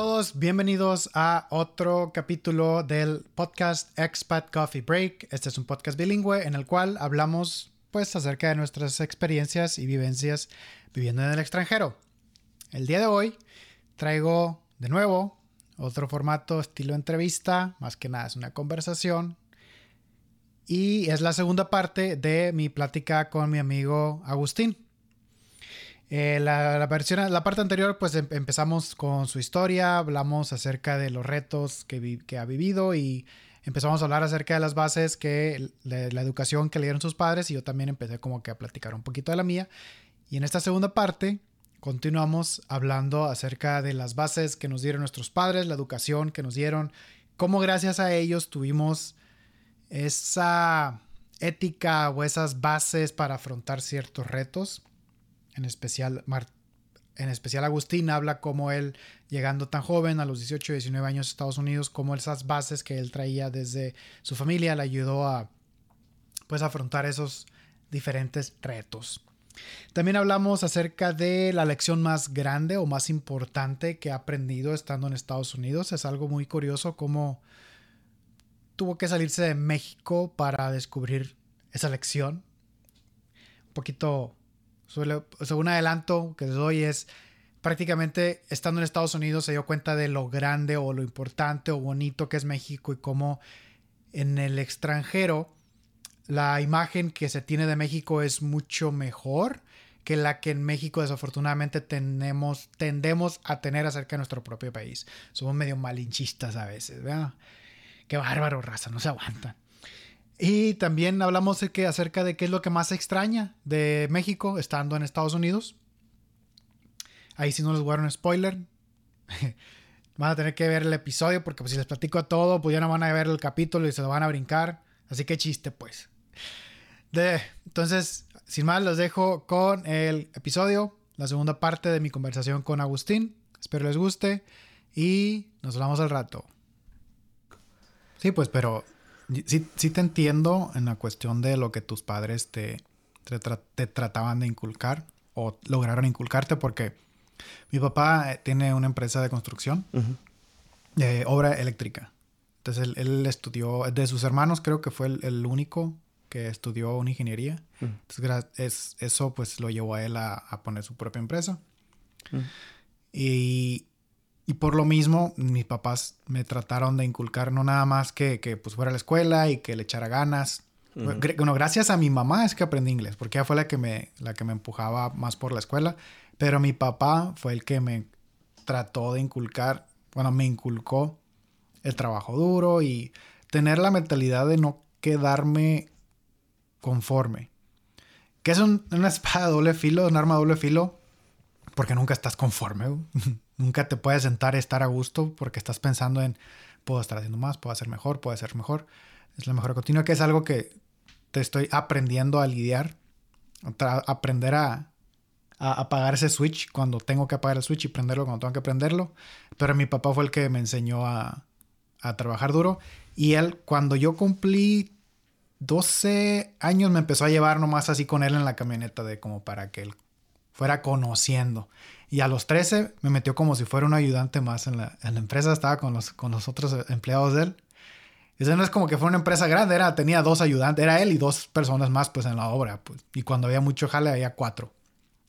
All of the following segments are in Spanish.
todos, bienvenidos a otro capítulo del podcast Expat Coffee Break. Este es un podcast bilingüe en el cual hablamos pues acerca de nuestras experiencias y vivencias viviendo en el extranjero. El día de hoy traigo de nuevo otro formato estilo entrevista, más que nada es una conversación. Y es la segunda parte de mi plática con mi amigo Agustín. Eh, la, versión, la parte anterior, pues em, empezamos con su historia, hablamos acerca de los retos que, ha vivido y empezamos a hablar acerca de las bases que la educación que le dieron sus padres y yo también empecé como que a platicar un poquito de la mía. Y en esta segunda parte continuamos hablando acerca de las bases que nos dieron nuestros padres, la educación que nos dieron, cómo gracias a ellos tuvimos esa ética o esas bases para afrontar ciertos retos en especial, en especial Agustín habla como él, llegando tan joven, a los 18, 19 años a Estados Unidos, como esas bases que él traía desde su familia le ayudó a pues afrontar esos diferentes retos. También hablamos acerca de la lección más grande o más importante que ha aprendido estando en Estados Unidos. Es algo muy curioso cómo tuvo que salirse de México para descubrir esa lección. Un poquito según adelanto que les doy es prácticamente estando en Estados Unidos se dio cuenta de lo grande o lo importante o bonito que es México y cómo en el extranjero la imagen que se tiene de México es mucho mejor que la que en México desafortunadamente tenemos, tendemos a tener acerca de nuestro propio país. Somos medio malinchistas a veces, ¿verdad? Qué bárbaro, raza, no se aguantan. Y también hablamos que, acerca de qué es lo que más extraña de México estando en Estados Unidos. Ahí sí no les voy a dar un spoiler. van a tener que ver el episodio porque pues, si les platico todo, pues ya no van a ver el capítulo y se lo van a brincar. Así que chiste, pues. De, entonces, sin más, los dejo con el episodio, la segunda parte de mi conversación con Agustín. Espero les guste y nos hablamos al rato. Sí, pues, pero Sí, sí te entiendo en la cuestión de lo que tus padres te, te, trataban de inculcar o lograron inculcarte porque mi papá eh, tiene una empresa de construcción, de obra eléctrica. Entonces él, estudió, de sus hermanos creo que fue el, único que estudió una ingeniería. Entonces es, eso pues lo llevó a él a, a poner su propia empresa. Y y por lo mismo, mis papás me trataron de inculcar no nada más que, que pues fuera a la escuela y que le echara ganas. Bueno, gracias a mi mamá es que aprendí inglés, porque ella fue la que, me, la que me empujaba más por la escuela. Pero mi papá fue el que me trató de inculcar, bueno, me inculcó el trabajo duro y tener la mentalidad de no quedarme conforme. Que es una espada de doble filo, un arma de doble filo, porque nunca estás conforme. Nunca te puedes sentar y estar a gusto porque estás pensando en, puedo estar haciendo más, puedo hacer mejor, puedo hacer mejor. Es la mejora continua, que es algo que te estoy aprendiendo a lidiar, aprender a, apagar ese switch cuando tengo que apagar el switch y prenderlo cuando tengo que prenderlo. Pero mi papá fue el que me enseñó a, a trabajar duro. Y él, cuando yo cumplí 12 años, me empezó a llevar nomás así con él en la camioneta de como para que él fuera conociendo. Y a los 13 me metió como si fuera un ayudante más en la, en la empresa, estaba con los, con los otros empleados de él. Y eso no es como que fue una empresa grande, era, tenía dos ayudantes, era él y dos personas más pues en la obra. Pues. Y cuando había mucho jale había cuatro.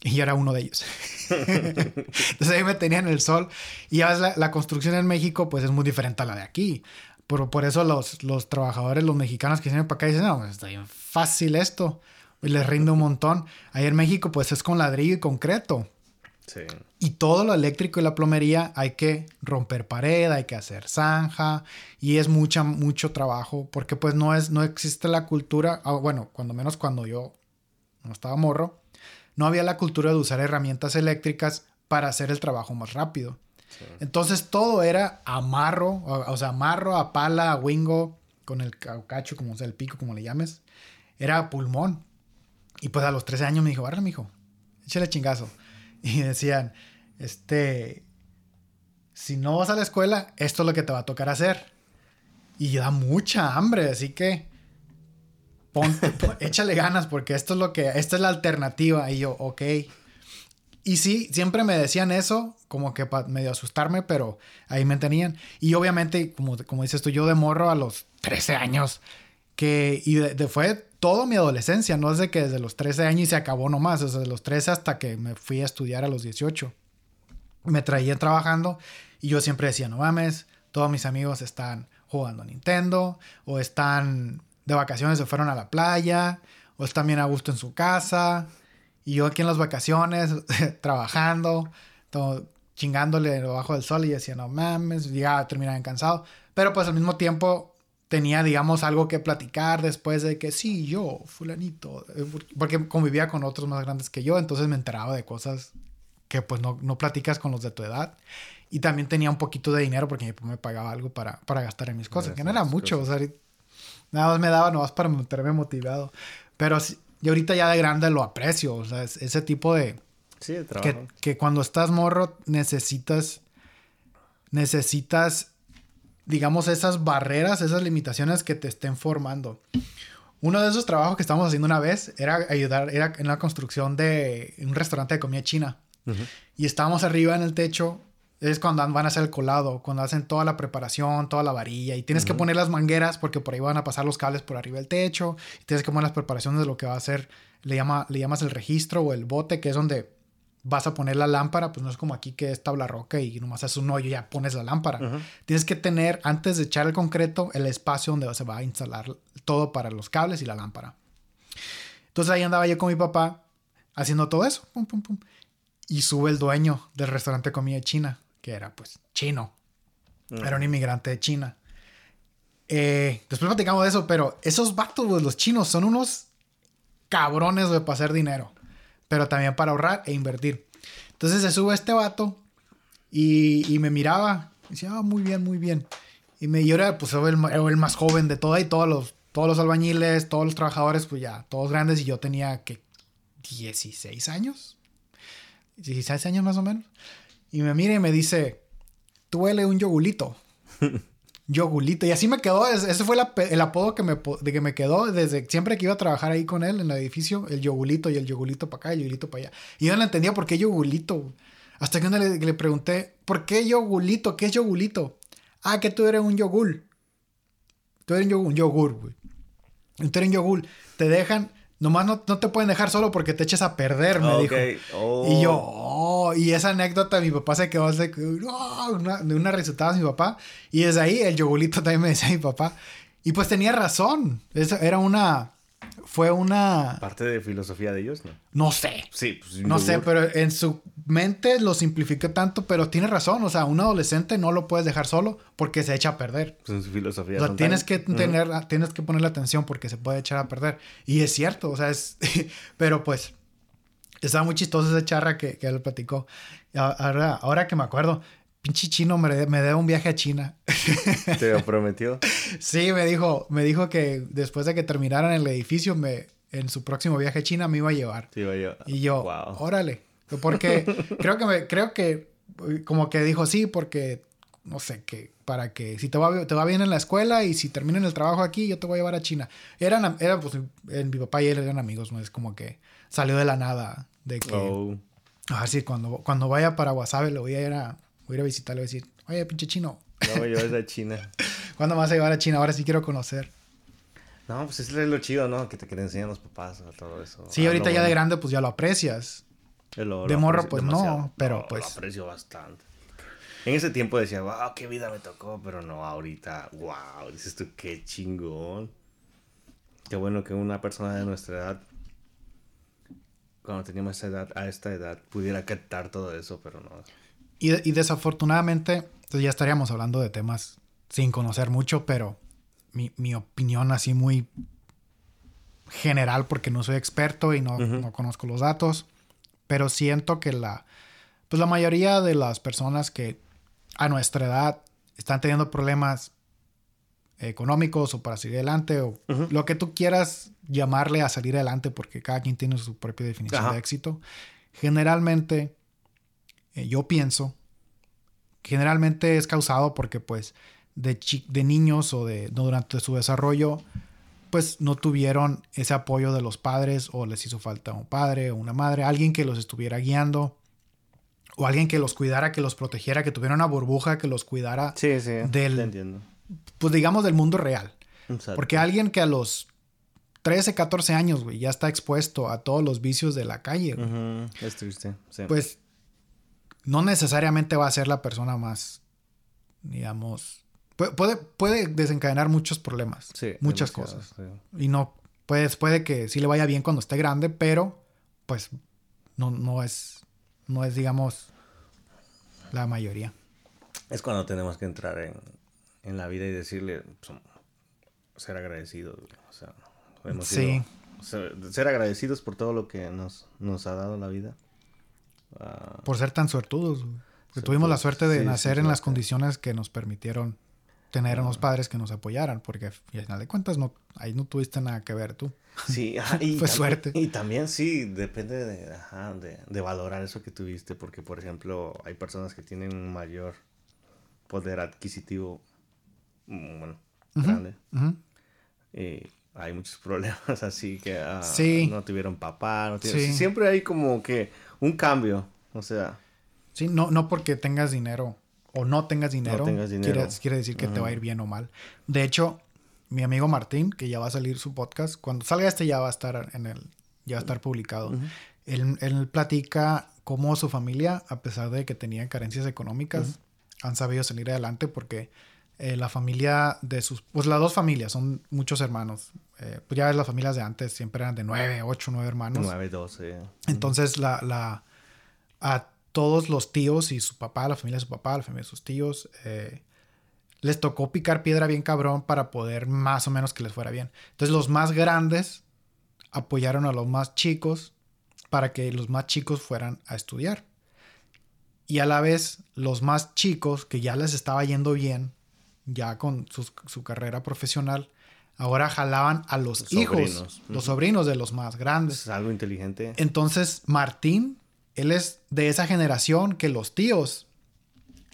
Y yo era uno de ellos. Entonces ahí me tenía en el sol. Y ya ves, la, la, construcción en México pues es muy diferente a la de aquí. Por, por eso los, los trabajadores, los mexicanos que vienen para acá dicen, no, pues, está bien fácil esto. Y les rinde un montón. Ahí en México pues es con ladrillo y concreto. Y todo lo eléctrico y la plomería hay que romper pared, hay que hacer zanja y es mucha, mucho trabajo porque pues no, es, no existe la cultura, ah, bueno, cuando menos cuando yo no estaba morro, no había la cultura de usar herramientas eléctricas para hacer el trabajo más rápido. Entonces todo era amarro, o, sea, amarro a pala, a wingo, con el cacho, como sea, el pico, como le llames. Era pulmón. Y pues a los 13 años me dijo, mi mijo, échale chingazo. y decían, este, si no vas a la escuela, esto es lo que te va a tocar hacer. Y da mucha hambre, así que ponte, échale ganas porque esto es lo que, esta es la alternativa. Y yo, ok. Y sí, siempre me decían eso, como que para medio asustarme, pero ahí me tenían. Y obviamente, como, como dices tú, yo de morro a los 13 años, que y de, fue toda mi adolescencia, no es que desde los 13 años y se acabó nomás, desde los 13 hasta que me fui a estudiar a los 18. Me traía trabajando y yo siempre decía, no mames, todos mis amigos están jugando a Nintendo o están de vacaciones, se fueron a la playa o están bien a gusto en su casa y yo aquí en las vacaciones trabajando, chingándole debajo del sol y decía, no mames, llegaba a terminar cansado, pero pues al mismo tiempo tenía, digamos, algo que platicar después de que sí, yo, fulanito, eh, porque convivía con otros más grandes que yo, entonces me enteraba de cosas que pues no, no platicas con los de tu edad. Y también tenía un poquito de dinero porque mi papá me pagaba algo para, para gastar en mis cosas, que no era mucho, o sea, nada más me daba nomás para mantenerme motivado. Pero y ahorita ya de grande lo aprecio, o sea, ese tipo de... Sí, de trabajo. Que, que cuando estás morro necesitas, necesitas digamos, esas barreras, esas limitaciones que te estén formando. Uno de esos trabajos que estábamos haciendo una vez era ayudar, era en la construcción de un restaurante de comida china. Y estábamos arriba en el techo, es cuando van a hacer el colado, cuando hacen toda la preparación, toda la varilla, y tienes que poner las mangueras porque por ahí van a pasar los cables por arriba del techo, y tienes que poner las preparaciones de lo que va a hacer, le, llama, le llamas el registro o el bote, que es donde vas a poner la lámpara, pues no es como aquí que es tabla roca y nomás haces un hoyo y ya pones la lámpara. Tienes que tener, antes de echar el concreto, el espacio donde se va a instalar todo para los cables y la lámpara. Entonces ahí andaba yo con mi papá haciendo todo eso. Pum, pum, pum. Y sube el dueño del restaurante de comida china, que era pues chino. Era un inmigrante de China. Eh, después platicamos de eso, pero esos vatos, los chinos, son unos cabrones de para hacer dinero pero también para ahorrar e invertir. Entonces se sube este vato y, me miraba. Y decía, ah, muy bien, muy bien. Y me, yo era, pues, el, el más joven de toda y todos los, todos los albañiles, todos los trabajadores, pues ya, todos grandes. Y yo tenía, que 16 años. 16 años más o menos. Y me mira y me dice, tú huele un yogulito. Yogulito. Y así me quedó. Ese fue el apodo que me, de que me quedó desde siempre que iba a trabajar ahí con él en el edificio. El Yogulito y el Yogulito para acá, el Yogulito para allá. Y yo no entendía por qué Yogulito. Hasta que le, le pregunté, ¿por qué Yogulito? ¿Qué es Yogulito? Ah, que tú eres un yogul. Tú eres un yogur, güey. Tú eres un yogur. Te dejan Nomás no, te pueden dejar solo porque te eches a perder, me dijo. Y yo, oh, y esa anécdota, mi papá se quedó de oh, una, de una resultada mi papá. Y desde ahí el yogulito también me decía mi papá. Y pues tenía razón. Esa era una, fue una... Parte de filosofía de ellos, ¿no? No sé. Sí, pues, No sé, pero en su mente lo simplifiqué tanto, pero tiene razón. O sea, un adolescente no lo puedes dejar solo porque se echa a perder. Pues en su filosofía. O sea, tienes que tener, tienes que ponerle atención porque se puede echar a perder. Y es cierto, o sea, es... pero pues... Estaba muy chistoso esa charra que, que él platicó. Ahora, ahora que me acuerdo, pinche chino me, me debe un viaje a China. ¿Te lo prometió? sí, me dijo, me dijo que después de que terminaran el edificio, me, en su próximo viaje a China me iba a llevar. iba a llevar. Y yo, órale. Porque creo que me, creo que como que dijo sí, porque no sé, que para que si te va, te va bien en la escuela y si terminan el trabajo aquí, yo te voy a llevar a China. Eran, era, pues, mi papá y él eran amigos, ¿no? Es como que salió de la nada de que... Oh. A ver si cuando, cuando vaya para Wasabe lo voy a ir a Voy a ir a visitarlo y decir, oye, pinche chino. No, yo es de China. ¿Cuándo me vas a llevar a China? Ahora sí quiero conocer. No, pues es lo chido, ¿no? Que te, que enseñan los papás todo eso. Sí, ahorita ya de grande, pues ya lo aprecias. de morro, pues no, pero pues. Lo aprecio bastante. En ese tiempo decía, wow, qué vida me tocó, pero no, ahorita, wow, dices tú, qué chingón. Qué bueno que una persona de nuestra edad, cuando teníamos esa edad, a esta edad, pudiera captar todo eso, pero no. Y, desafortunadamente, pues ya estaríamos hablando de temas sin conocer mucho, pero mi, opinión así muy general, porque no soy experto y no, no, conozco los datos, pero siento que la, pues la mayoría de las personas que a nuestra edad están teniendo problemas económicos o para salir adelante o lo que tú quieras llamarle a salir adelante porque cada quien tiene su propia definición de éxito. Generalmente eh, yo pienso, generalmente es causado porque pues de, de niños o de durante su desarrollo pues no tuvieron ese apoyo de los padres o les hizo falta un padre o una madre, alguien que los estuviera guiando o alguien que los cuidara, que los protegiera, que tuviera una burbuja que los cuidara Sí, sí. Del- te entiendo. pues digamos del mundo real. Exacto. Porque alguien que a los 13, 14 años, güey, ya está expuesto a todos los vicios de la calle, güey, Es triste. Sí. pues no necesariamente va a ser la persona más, digamos, puede, puede, desencadenar muchos problemas, Sí, muchas cosas. sí. Y no, pues puede que sí le vaya bien cuando esté grande, pero pues no, no es, no es, digamos, la mayoría. Es cuando tenemos que entrar en, en la vida y decirle, ser agradecidos. güey. O sea, hemos Sí. sido- o sea, ser agradecidos por todo lo que nos, nos ha dado la vida. Ah, Por ser tan suertudos. Que tuvimos la suerte de sí, sí, nacer en las condiciones que nos permitieron tener unos padres que nos apoyaran, porque al final de cuentas no, ahí no tuviste nada que ver tú. Sí, ajá, y Fue también- suerte. Y también sí, depende de, ajá, de, de valorar eso que tuviste, porque por ejemplo, hay personas que tienen un mayor poder adquisitivo, mm, bueno, grande, y hay muchos problemas así que ah, Sí. no tuvieron papá, no tuvieron- Sí. siempre hay como que un cambio, o sea, Sí, no, no porque tengas dinero o no tengas dinero, tengas dinero. Quiere, quiere decir que te va a ir bien o mal. De hecho, mi amigo Martín, que ya va a salir su podcast, cuando salga este ya va a estar en el, ya va a estar publicado. él, él platica cómo su familia, a pesar de que tenían carencias económicas, han sabido salir adelante porque eh, la familia de sus, pues las dos familias, son muchos hermanos. Eh, pues ya ves, las familias de antes siempre eran de nueve, ocho, nueve hermanos. 9, 12. Entonces, la, la, a todos los tíos y su papá, la familia de su papá, la familia de sus tíos, eh, les tocó picar piedra bien cabrón para poder más o menos que les fuera bien. Entonces, los más grandes apoyaron a los más chicos para que los más chicos fueran a estudiar. Y a la vez, los más chicos, que ya les estaba yendo bien, ya con su carrera profesional, ahora jalaban a los, Los hijos, sobrinos. los sobrinos de los más grandes. Es algo inteligente. Entonces, Martín, él es de esa generación que los tíos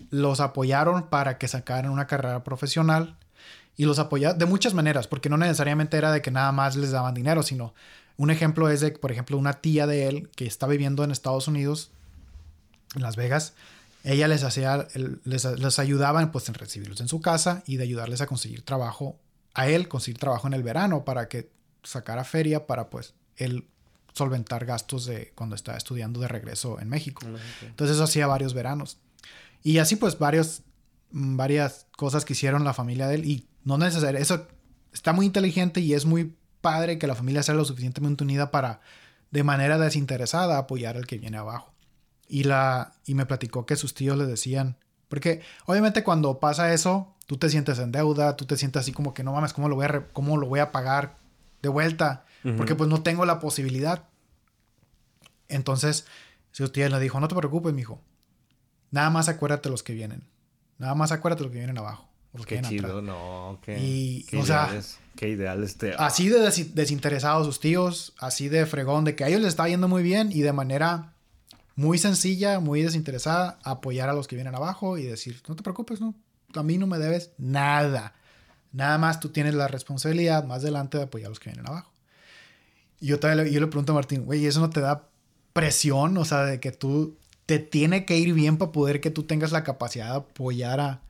los apoyaron para que sacaran una carrera profesional y los apoyaron de muchas maneras, porque no necesariamente era de que nada más les daban dinero, sino un ejemplo es de, por ejemplo, una tía de él que está viviendo en Estados Unidos, en Las Vegas, ella les hacía, les, les ayudaba pues, en recibirlos en su casa y de ayudarles a conseguir trabajo, a él conseguir trabajo en el verano para que sacara feria para pues él solventar gastos de cuando estaba estudiando de regreso en México. Entonces eso hacía varios veranos. Y así pues varios, mm, varias cosas que hicieron la familia de él y no necesariamente, eso está muy inteligente y es muy padre que la familia sea lo suficientemente unida para de manera desinteresada apoyar al que viene abajo. Y, la, y me platicó que sus tíos le decían, porque obviamente cuando pasa eso, tú te sientes en deuda, tú te sientes así como que no mames, ¿cómo lo voy a, cómo lo voy a pagar de vuelta? Porque pues no tengo la posibilidad. Entonces, su tía le dijo, no te preocupes, mijo. Nada más acuérdate los que vienen. Nada más acuérdate los que vienen abajo. Los que Qué vienen chido, atrás. no, qué, Y, qué o sea, qué ideales te... Así de desi- desinteresados sus tíos, así de fregón, de que a ellos les está yendo muy bien y de manera muy sencilla, muy desinteresada, apoyar a los que vienen abajo y decir, no te preocupes, no, a mí no me debes nada. Nada más tú tienes la responsabilidad más adelante de apoyar a los que vienen abajo. Y yo, todavía le, yo le pregunto a Martín, güey, ¿eso no te da presión? O sea, de que tú te tiene que ir bien para poder que tú tengas la capacidad de apoyar a,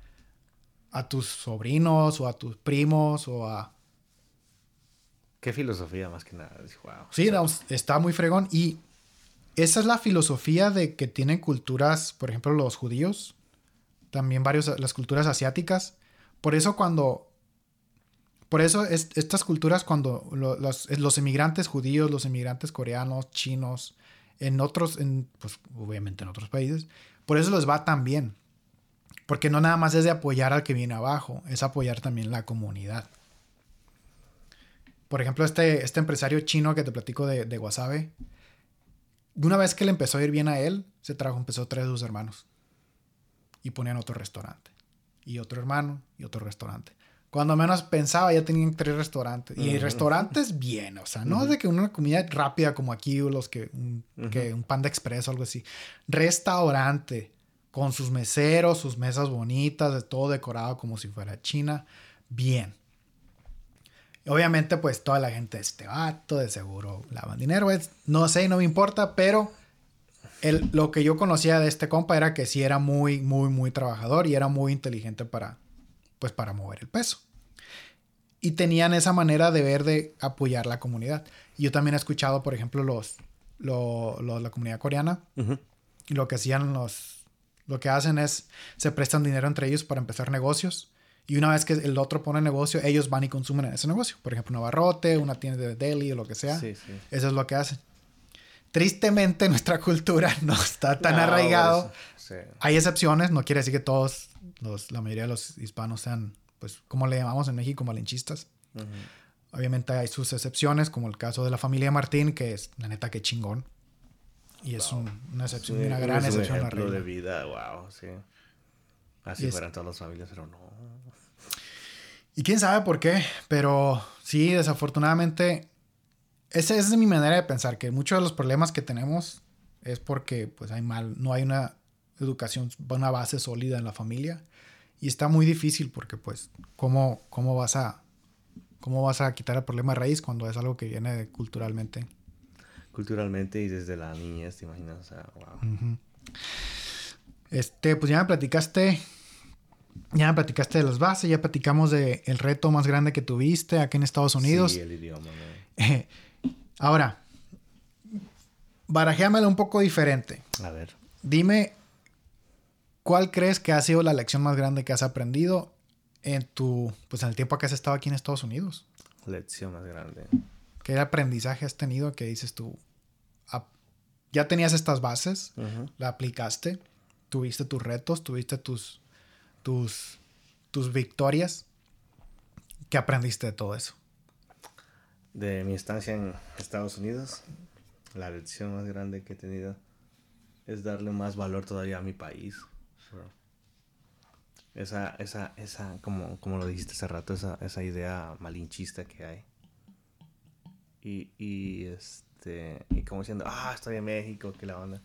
a tus sobrinos o a tus primos o a... Qué filosofía más que nada. Wow. Sí, no, está muy fregón. Y esa es la filosofía de que tienen culturas, por ejemplo, los judíos, también varios, las culturas asiáticas. Por eso cuando, por eso es- estas culturas cuando lo- los, los emigrantes judíos, los emigrantes coreanos, chinos, en otros, en, pues obviamente en otros países, por eso les va tan bien. Porque no nada más es de apoyar al que viene abajo, es apoyar también la comunidad. Por ejemplo, este, este empresario chino que te platico de, de Wasabe, una vez que le empezó a ir bien a él, se trajo, empezó traer a sus hermanos. Y ponían otro restaurante. Y otro hermano y otro restaurante. Cuando menos pensaba, ya tenían tres restaurantes. Y restaurantes bien, o sea, no de que una comida rápida como aquí, o los que un, Ujú. que un pan de expreso o algo así. Restaurante, con sus meseros, sus mesas bonitas, de todo decorado como si fuera China. Bien. Obviamente, pues toda la gente, este vato, de seguro lavan dinero. Es, no sé, no me importa, pero el, lo que yo conocía de este compa era que sí era muy, muy, muy trabajador y era muy inteligente para, pues, para mover el peso. Y tenían esa manera de ver de apoyar la comunidad. Yo también he escuchado, por ejemplo, los, lo, lo- la comunidad coreana. Y lo que hacían los, lo que hacen es, se prestan dinero entre ellos para empezar negocios. Y una vez que el otro pone negocio, ellos van y consumen en ese negocio. Por ejemplo, un abarrote, una tienda de deli o lo que sea. Sí, sí. Eso es lo que hacen. Tristemente, nuestra cultura no está tan No, arraigado. pues, sí. Hay excepciones, no quiere decir que todos, los, la mayoría de los hispanos sean, pues, como le llamamos en México, malinchistas. Ujú. Obviamente hay sus excepciones, como el caso de la familia Martín, que es, la neta, que chingón. Y es un- una excepción, Sí, una gran es un excepción la ejemplo de vida, wow, sí. Así fueran todas las familias, pero no. Y quién sabe por qué, pero sí, desafortunadamente, esa esa es mi manera de pensar, que muchos de los problemas que tenemos es porque pues hay mal, no hay una educación, una base sólida en la familia y está muy difícil porque pues cómo, cómo vas a cómo vas a quitar el problema de raíz cuando es algo que viene culturalmente. Culturalmente y desde la niñez, ¿te imaginas? O sea, wow. Este, pues ya me platicaste ya me platicaste de las bases, ya platicamos de el reto más grande que tuviste aquí en Estados Unidos. Sí, el idioma, ¿no? Eh, Ahora, barajéamela un poco diferente. A ver. Dime, ¿cuál crees que ha sido la lección más grande que has aprendido en tu, pues en el tiempo que has estado aquí en Estados Unidos? Lección más grande. ¿Qué aprendizaje has tenido que dices tú? "Ah, Ya tenías estas bases, Ujú. la aplicaste, tuviste tus retos, tuviste tus, tus, tus victorias. ¿Qué aprendiste de todo eso? De mi estancia en Estados Unidos, la lección más grande que he tenido es darle más valor todavía a mi país. Esa, esa, esa, como, como lo dijiste hace rato, esa, esa idea malinchista que hay. Y, y este, y como diciendo, ah, estoy en México, que la onda.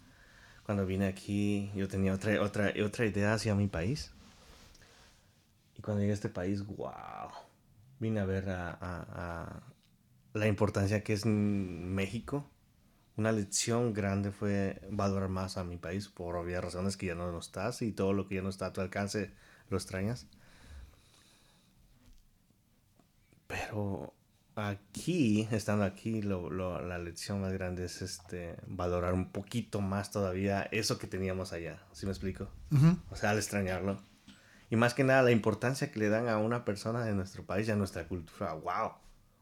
Cuando vine aquí, yo tenía otra, otra, otra idea hacia mi país. Y cuando llegué a este país, wow, vine a ver a, a- a la importancia que es México. Una lección grande fue valorar más a mi país por obvias razones que ya no lo estás y todo lo que ya no está a tu alcance lo extrañas. Pero aquí, estando aquí, lo- lo- la lección más grande es este valorar un poquito más todavía eso que teníamos allá. ¿Sí me explico? Ujú. O sea, al extrañarlo. Y más que nada la importancia que le dan a una persona de nuestro país y a nuestra cultura. ¡Wow!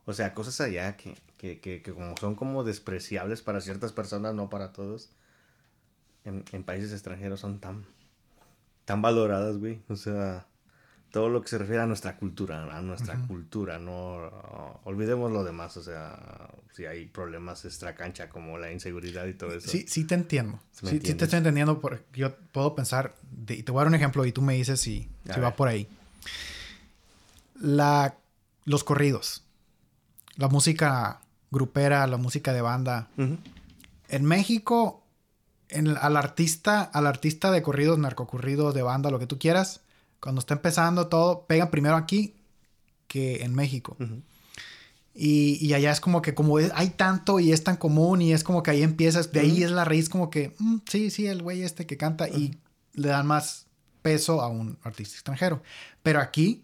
O sea, cosas allá que, que, que, que como son como despreciables para ciertas personas, no para todos. En, en países extranjeros son tan, tan valoradas, güey. O sea, todo lo que se refiere a nuestra cultura, a nuestra cultura, no olvidemos lo demás. O sea, si hay problemas extra cancha como la inseguridad y todo eso. Sí, sí te entiendo. ¿Sí Sí, te estoy entendiendo. Porque yo puedo pensar, y te voy a dar un ejemplo y tú me dices si, si va por ahí. La, los corridos, la música grupera, la música de banda. En México, en- al artista, al artista de corridos, narcocorridos, de banda, lo que tú quieras, cuando está empezando todo, pega primero aquí que en México. Ujú. Y, y allá es como que como es- hay tanto y es tan común y es como que ahí empiezas, de ahí Ujú. es la raíz como que, mm, sí, sí, el güey este que canta y le dan más peso a un artista extranjero. Pero aquí,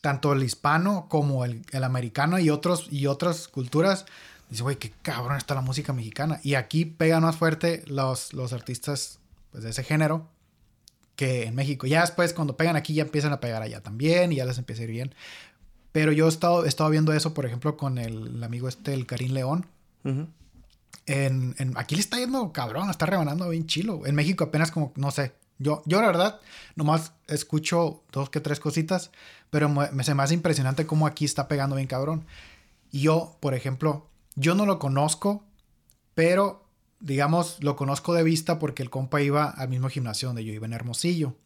tanto el hispano como el, el americano y, otros, y otras culturas, dice, güey, qué cabrón está la música mexicana. Y aquí pegan más fuerte los, los artistas pues, de ese género que en México. Ya después, cuando pegan aquí, ya empiezan a pegar allá también y ya les empieza a ir bien. Pero yo he estado, he estado viendo eso, por ejemplo, con el, el amigo este, el Karim León. En, en- aquí le está yendo cabrón, está rebanando bien chilo. En México apenas como, no sé. Yo, yo la verdad, nomás escucho dos que tres cositas, pero me, me- se me hace impresionante cómo aquí está pegando bien cabrón. Y yo, por ejemplo, yo no lo conozco, pero digamos, lo conozco de vista porque el compa iba al mismo gimnasio donde yo iba en Hermosillo.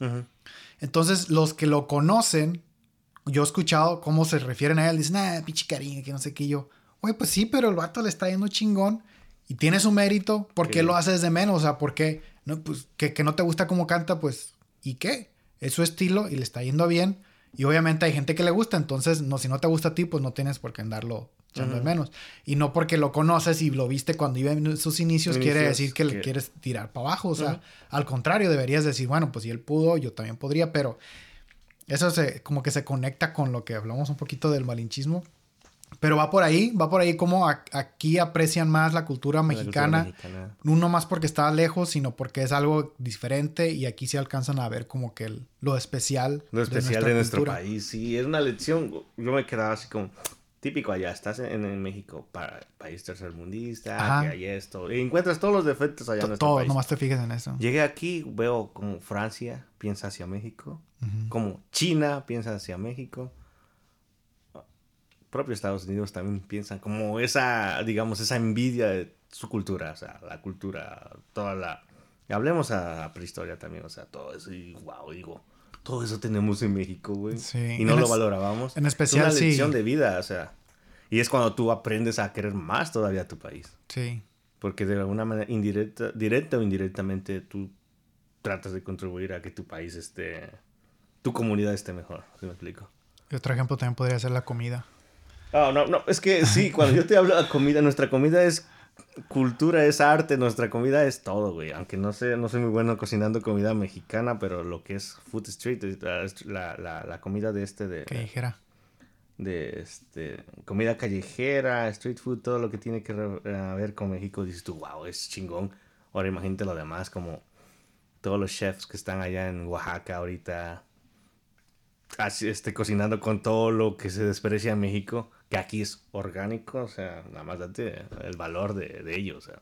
Entonces, los que lo conocen, yo he escuchado cómo se refieren a él. Dicen, ah, pinche cariño, que no sé qué. Y yo, güey, pues sí, pero el vato le está yendo chingón y tiene su mérito. ¿Por qué Sí. lo haces de menos? O sea, ¿por qué? No, pues, que, que no te gusta cómo canta, pues, ¿y qué? Es su estilo y le está yendo bien. Y obviamente hay gente que le gusta, entonces, no, si no te gusta a ti, pues no tienes por qué andarlo echando de menos. Y no porque lo conoces y lo viste cuando iba en sus inicios, quiere Inicios, decir que le que- quieres tirar para abajo. O sea, al contrario, deberías decir, bueno, pues si él pudo, yo también podría, pero eso se, como que se conecta con lo que hablamos un poquito del malinchismo. Pero va por ahí, va por ahí como a- aquí aprecian más la cultura La cultura mexicana. mexicana. No más porque está lejos, sino porque es algo diferente y aquí se alcanzan a ver como que el- lo especial. Lo especial de, nuestro cultura. país, sí, es una lección. Yo me quedaba así como típico allá, estás en, en México, pa- país tercermundista, Ajá. que hay esto, y encuentras todos los defectos allá en To- nuestro Todo, país. nomás te fijes en eso. Llegué aquí, veo como Francia piensa hacia México, como China piensa hacia México. Propio Estados Unidos también piensan como esa, digamos, esa envidia de su cultura, o sea, la cultura, toda la... Hablemos a, prehistoria también, o sea, todo eso, y wow, digo, todo eso tenemos en México, güey. Sí, Y no en lo valorábamos. en especial, Es una sí. lección de vida, o sea. Y es cuando tú aprendes a querer más todavía a tu país. Sí. Porque de alguna manera, indirecta, directa o indirectamente, tú tratas de contribuir a que tu país esté, tu comunidad esté mejor, ¿sí me explico? Y otro ejemplo también podría ser la comida. No, no, no, es que sí, cuando yo te hablo de comida, nuestra comida es cultura, es arte, nuestra comida es todo, güey. Aunque no sé, no soy muy bueno cocinando comida mexicana, pero lo que es food street, la, la, la- comida de este, de, dijera. de este, comida callejera, street food, todo lo que tiene que re- eh, ver con México, dices tú, wow, es chingón. Ahora imagínate lo demás, como todos los chefs que están allá en Oaxaca ahorita, así, este, cocinando con todo lo que se desprecia en México, que aquí es orgánico, o sea, nada más date el valor de, de ello, o sea.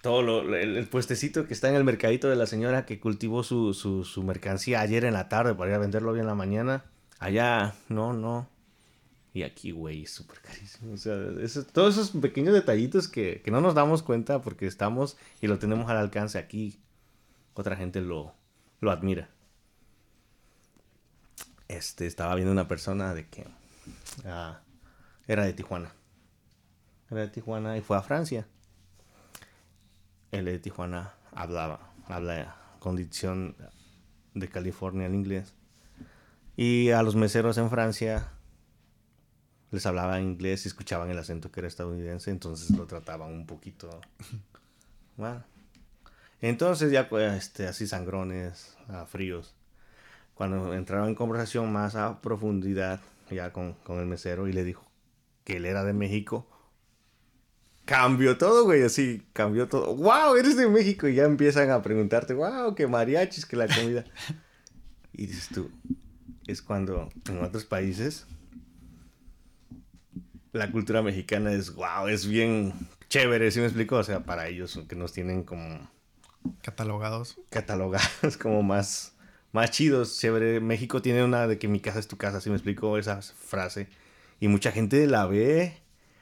Todo lo, el, puestecito que está en el mercadito de la señora que cultivó su, su, su mercancía ayer en la tarde para ir a venderlo hoy en la mañana. Allá, no, no. Y aquí, güey, es súper carísimo. O sea, eso- todos esos pequeños detallitos que, que no nos damos cuenta porque estamos y lo tenemos al alcance aquí. Otra gente lo, lo admira. Este, estaba viendo una persona de que ah, era de Tijuana. Era de Tijuana y fue a Francia. Él de Tijuana hablaba, habla condición de California en inglés. Y a los meseros en Francia les hablaba inglés y escuchaban el acento que era estadounidense, entonces lo trataban un poquito mal. Entonces ya pues, este, así sangrones, fríos. Cuando entraron en conversación más a profundidad ya con, con el mesero y le dijo que él era de México, cambió todo, güey, así, cambió todo. ¡Wow! Eres de México y ya empiezan a preguntarte, ¡Wow! Que mariachis, que la comida. y dices tú, es cuando en otros países la cultura mexicana es, wow, es bien chévere, ¿sí me explico? O sea, para ellos que nos tienen como Catalogados. catalogados como más, más chidos, chévere. México tiene una de que mi casa es tu casa, ¿sí me explico? Esa frase. Y mucha gente la ve,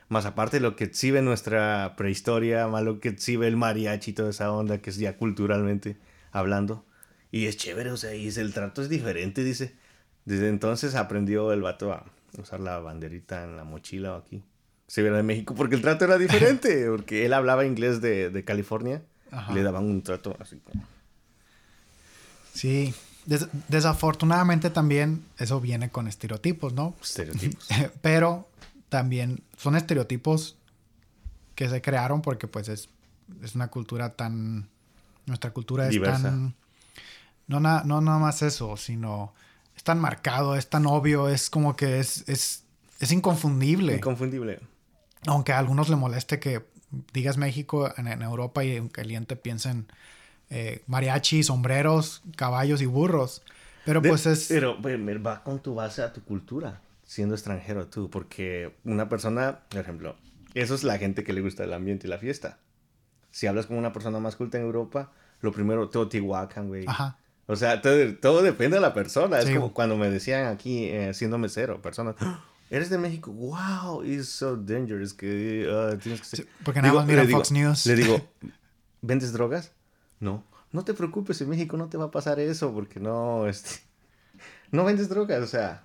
más aparte lo que exhibe nuestra prehistoria, más lo que exhibe el mariachi y toda esa onda que es ya culturalmente hablando. Y es chévere, o sea, y es, el trato es diferente, dice. Desde entonces aprendió el vato a usar la banderita en la mochila o aquí. Se viera de México porque el trato era diferente, porque él hablaba inglés de, de California. Ajá. Le daban un trato así como... Sí. Des- desafortunadamente también eso viene con estereotipos, ¿no? Estereotipos. Pero también son estereotipos que se crearon porque pues es, es una cultura tan... Nuestra cultura es Diversa. tan... No, na- no nada más eso, sino es tan marcado, es tan obvio, es como que es, es, es inconfundible. Inconfundible. Aunque a algunos le moleste que digas México en, en Europa y en caliente piensen eh, mariachi, sombreros, caballos y burros. Pero De- pues es... Pero ve, me- va con tu base a tu cultura, siendo extranjero tú, porque una persona, por ejemplo, eso es la gente que le gusta el ambiente y la fiesta. Si hablas con una persona más culta en Europa, lo primero, Teotihuacán, güey. Ajá. O sea, todo, todo depende de la persona. Sí. Es como cuando me decían aquí, eh, siendo mesero, personas, "Ah, eres de México, wow, it's so dangerous que ah, tienes que ser... Sí, porque nada más mira le digo- Fox News. Le digo, ¿vendes drogas? No. No te preocupes, en México no te va a pasar eso porque no, este, no vendes drogas. O sea,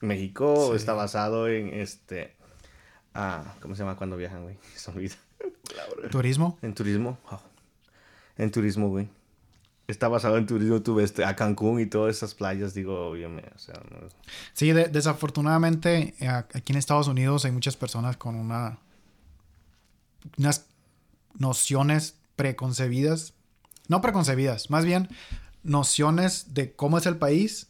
México Sí. está basado en este, ah, ¿cómo se llama cuando viajan, güey? Se olvida. Turismo. En turismo. Oh. En turismo, güey. está basado en turismo, tú ves a Cancún y todas esas playas, digo, obviamente, o sea, no- Sí, de- desafortunadamente eh, aquí en Estados Unidos hay muchas personas con una unas nociones preconcebidas, no preconcebidas, más bien nociones de cómo es el país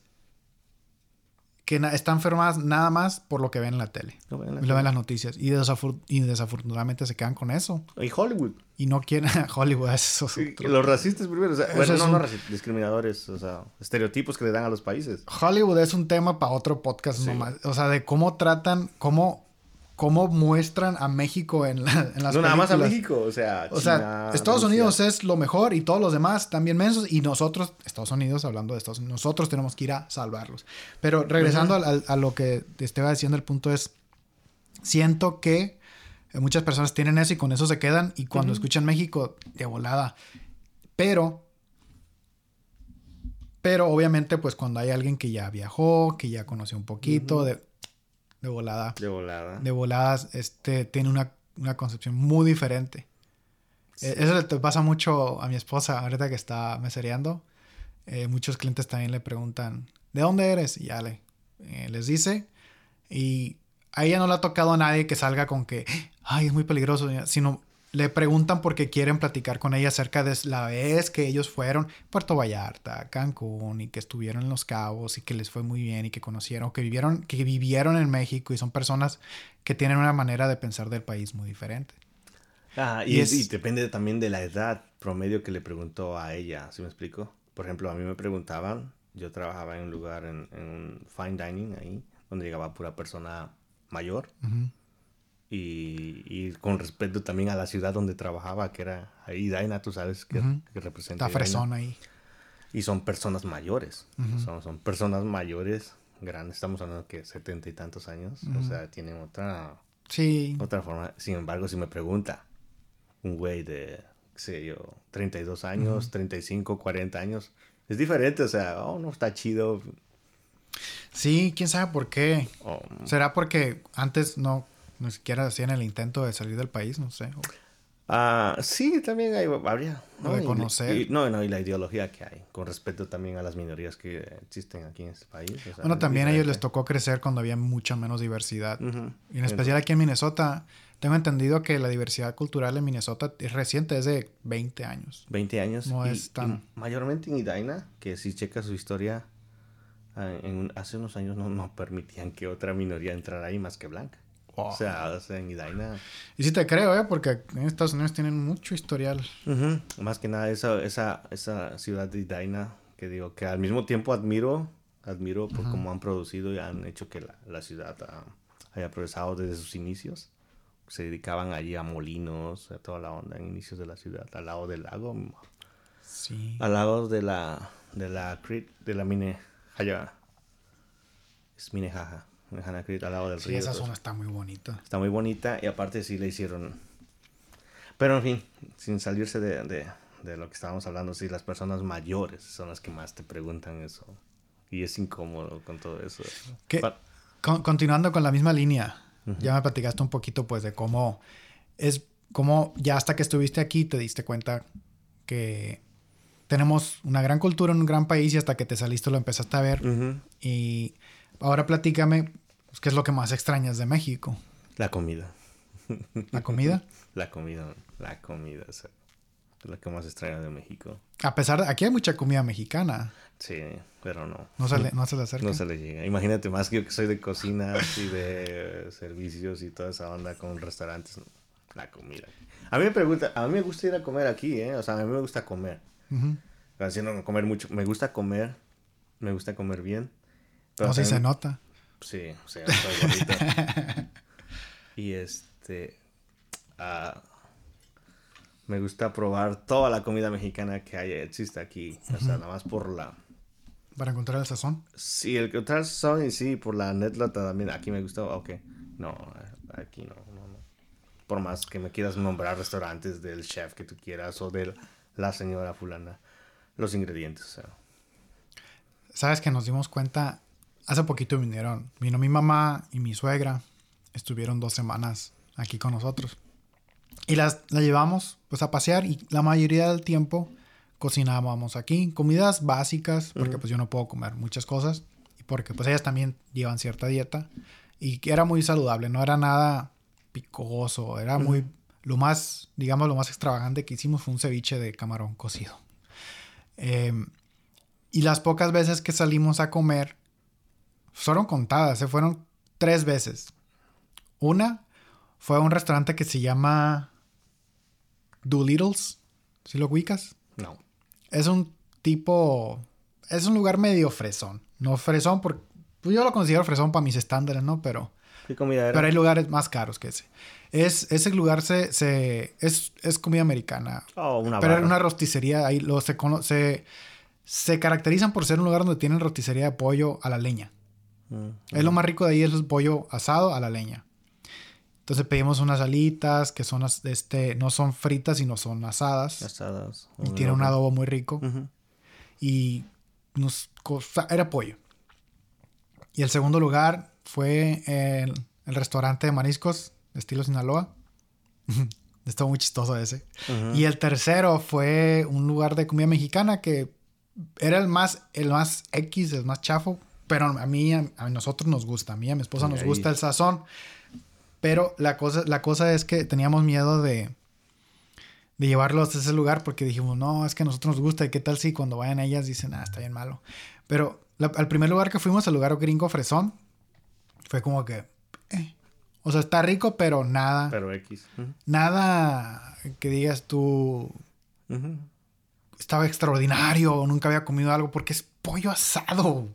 que están formadas nada más por lo que ven en la tele, no ven la lo ven en las noticias y, desafor- y desafortunadamente se quedan con eso Y Hollywood. y no quieren Hollywood, eso Los racistas primero, o sea, bueno, no, un- no discriminadores, o sea, estereotipos que le dan a los países. Hollywood es un tema para otro podcast Sí. nomás. O sea, de cómo tratan, cómo, cómo muestran a México en, la- en las no, nada más a películas. México, o sea, O sea, Estados Rusia. Unidos es lo mejor y todos los demás también mensos. Y nosotros, Estados Unidos, hablando de Estados Unidos, nosotros tenemos que ir a salvarlos. Pero regresando a, lo que te estaba diciendo, el punto es, siento que muchas personas tienen eso y con eso se quedan. Y cuando escuchan México, de volada. Pero, pero obviamente, pues cuando hay alguien que ya viajó, que ya conoció un poquito, de, de volada De volada. de voladas este, tiene una, una concepción muy diferente. Eh, Eso le pasa mucho a mi esposa ahorita que está mesereando. Eh, muchos clientes también le preguntan, ¿de dónde eres? Y ya le, eh, les dice. Y a ella no le ha tocado a nadie que salga con que, ay, es muy peligroso, sino le preguntan porque quieren platicar con ella acerca de la vez que ellos fueron a Puerto Vallarta, Cancún y que estuvieron en Los Cabos y que les fue muy bien y que conocieron, que vivieron, que vivieron en México y son personas que tienen una manera de pensar del país muy diferente. Ah, Y y, es- y depende también de la edad promedio que le preguntó a ella, ¿sí me explico? Por ejemplo, a mí me preguntaban, yo trabajaba en un lugar, en, en un fine dining ahí, donde llegaba pura persona mayor. Y, y con respeto también a la ciudad donde trabajaba, que era ahí Daina, tú sabes, que, representa. Está fresón ahí. Y son personas mayores, son, son personas mayores, grandes, estamos hablando que setenta y tantos años, o sea, tienen otra, Sí. otra forma. Sin embargo, si me pregunta un güey de, qué sé yo, 32 años, 35, 40 años, es diferente, o sea, oh, no, está chido. Sí, quién sabe por qué. oh, ¿Será porque antes no, ni siquiera hacían el intento de salir del país? No sé. O- ah, sí, también hay, habría. Lo de conocer. y- no, no, y la ideología que hay, con respeto también a las minorías que existen aquí en este país. o sea, Bueno, también a ellos les tocó crecer cuando había mucha menos diversidad. Y en especial aquí en Minnesota, tengo entendido que la diversidad cultural en Minnesota es reciente, es de 20 años. 20 años. No y- es tan- mayormente en Idaina, que si checas su historia, ah, en hace unos años no, no permitían que otra minoría entrara ahí más que blanca. Wow. O sea, en Idaina. Y sí te creo, ¿eh? Porque en Estados Unidos tienen mucho historial. ujú, Más que nada esa, esa, esa ciudad de Idaina, que digo, que al mismo tiempo admiro, admiro por cómo han producido y han hecho que la, la ciudad ah, haya progresado desde sus inicios. Se dedicaban allí a molinos, a toda la onda en inicios de la ciudad, al lado del lago. Sí. al lado de la de la Creek, de la mine allá es Minejaja Minnehaha Creek al lado del Sí, río esa todo zona está muy bonita. está muy bonita y aparte sí le hicieron pero en fin sin salirse de, de, de lo que estábamos hablando sí las personas mayores son las que más te preguntan eso. Y es incómodo con todo eso. Con- continuando con la misma línea, ya me platicaste un poquito pues de cómo es, cómo ya hasta que estuviste aquí te diste cuenta que tenemos una gran cultura en un gran país y hasta que te saliste lo empezaste a ver. Y ahora platícame, pues, ¿qué es lo que más extrañas de México? la comida ¿La comida? la comida la comida o sea, es lo que más extraño de México A pesar de, aquí hay mucha comida mexicana, sí pero no no se le, no se le acerca. No se le llega. Imagínate, más que yo que soy de cocinas y de servicios y toda esa onda con restaurantes, la comida. A mí me pregunta, a mí me gusta ir a comer aquí, ¿eh? O sea, a mí me gusta comer. Ujú. Haciendo comer mucho. Me gusta comer, me gusta comer bien. No, sí se también- nota. Sí, o sea, soy bonito. y este. ah, me gusta probar toda la comida mexicana que haya, existe aquí. O sea, nada más por la. Para encontrar el sazón. Sí, el que otras son y sí, por la netlata también. Aquí me gustó, ok. No, aquí no, no, no. Por más que me quieras nombrar restaurantes del chef que tú quieras o de la señora fulana. Los ingredientes, o sea. Sabes que nos dimos cuenta, hace poquito vinieron, vino mi mamá y mi suegra, estuvieron dos semanas aquí con nosotros. Y las, la llevamos pues a pasear y la mayoría del tiempo cocinábamos aquí. Comidas básicas, porque pues yo no puedo comer muchas cosas. Y porque pues ellas también llevan cierta dieta. Y que era muy saludable, no era nada picoso, era muy... Lo más, digamos, lo más extravagante que hicimos fue un ceviche de camarón cocido. Em, y las pocas veces que salimos a comer, fueron contadas, se fueron tres veces. Una fue a un restaurante que se llama Doolittle's. ¿Sí lo ubicas? No. Es un tipo. Es un lugar medio fresón. No fresón, porque. Pues yo lo considero fresón para mis estándares, ¿no? Pero. ¿Qué comida era? Pero hay lugares más caros que ese. Es, ese lugar se, se es, es comida americana. Oh, una pero era una rosticería. Ahí lo, se, se, se caracterizan por ser un lugar donde tienen rosticería de pollo a la leña. Mm. Es lo más rico de ahí es el pollo asado a la leña. Entonces pedimos unas alitas que son este no son fritas sino son asadas Asadas. y tiene un adobo muy rico y nos era pollo. Y el segundo lugar fue el, el restaurante de mariscos estilo Sinaloa. Estuvo muy chistoso ese. Y el tercero fue un lugar de comida mexicana que era el más, el más X, el más chafo. Pero a mí, a, a nosotros nos gusta. A mí, a mi esposa Sí, nos ahí. gusta el sazón. Pero la cosa, la cosa es que teníamos miedo de, de llevarlos a ese lugar porque dijimos, no, es que a nosotros nos gusta. ¿Y qué tal si cuando vayan ellas dicen, ah, está bien malo? Pero la- al primer lugar que fuimos, al lugar gringo fresón, fue como que, eh. O sea, está rico, pero nada. Pero X. Nada que digas tú estaba extraordinario nunca había comido algo porque es pollo asado.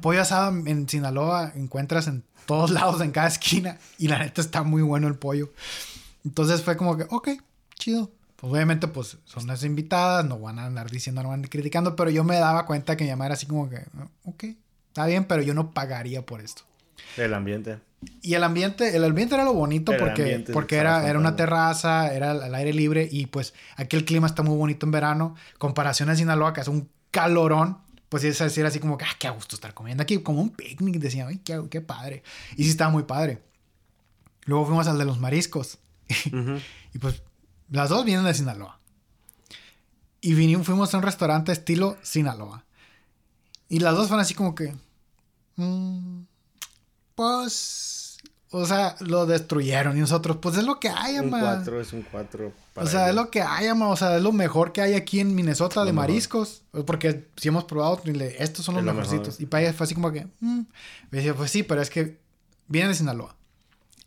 Pollo asado en Sinaloa encuentras en todos lados, en cada esquina. Y la neta está muy bueno el pollo. Entonces fue como que, ok, chido. Pues obviamente pues son las invitadas, no van a andar diciendo, no van a andar criticando, pero yo me daba cuenta que mi mamá era así como que, ok, está bien, pero yo no pagaría por esto. El ambiente. Y el ambiente, el ambiente era lo bonito El porque, porque era, era una terraza, era al al aire libre y pues aquí el clima está muy bonito en verano. Comparación a Sinaloa, que es un calorón, pues es decir así como que, ah, qué gusto estar comiendo aquí, como un picnic, decía, ay, qué, qué padre. Y sí estaba muy padre. Luego fuimos al de los mariscos. Y pues las dos vienen de Sinaloa. Y vinimos, fuimos a un restaurante estilo Sinaloa. Y las dos fueron así como que... mm, pues... O sea, lo destruyeron. Y nosotros, pues es lo que hay, Un ama. 4 es un 4. O sea, es lo que hay, ama. O sea, es lo mejor que hay aquí en Minnesota de mejor. mariscos. Porque si hemos probado, estos son los Es mejorcitos. mejor. Y para ella fue así como que... mm. Y decía, pues sí, pero es que viene de Sinaloa.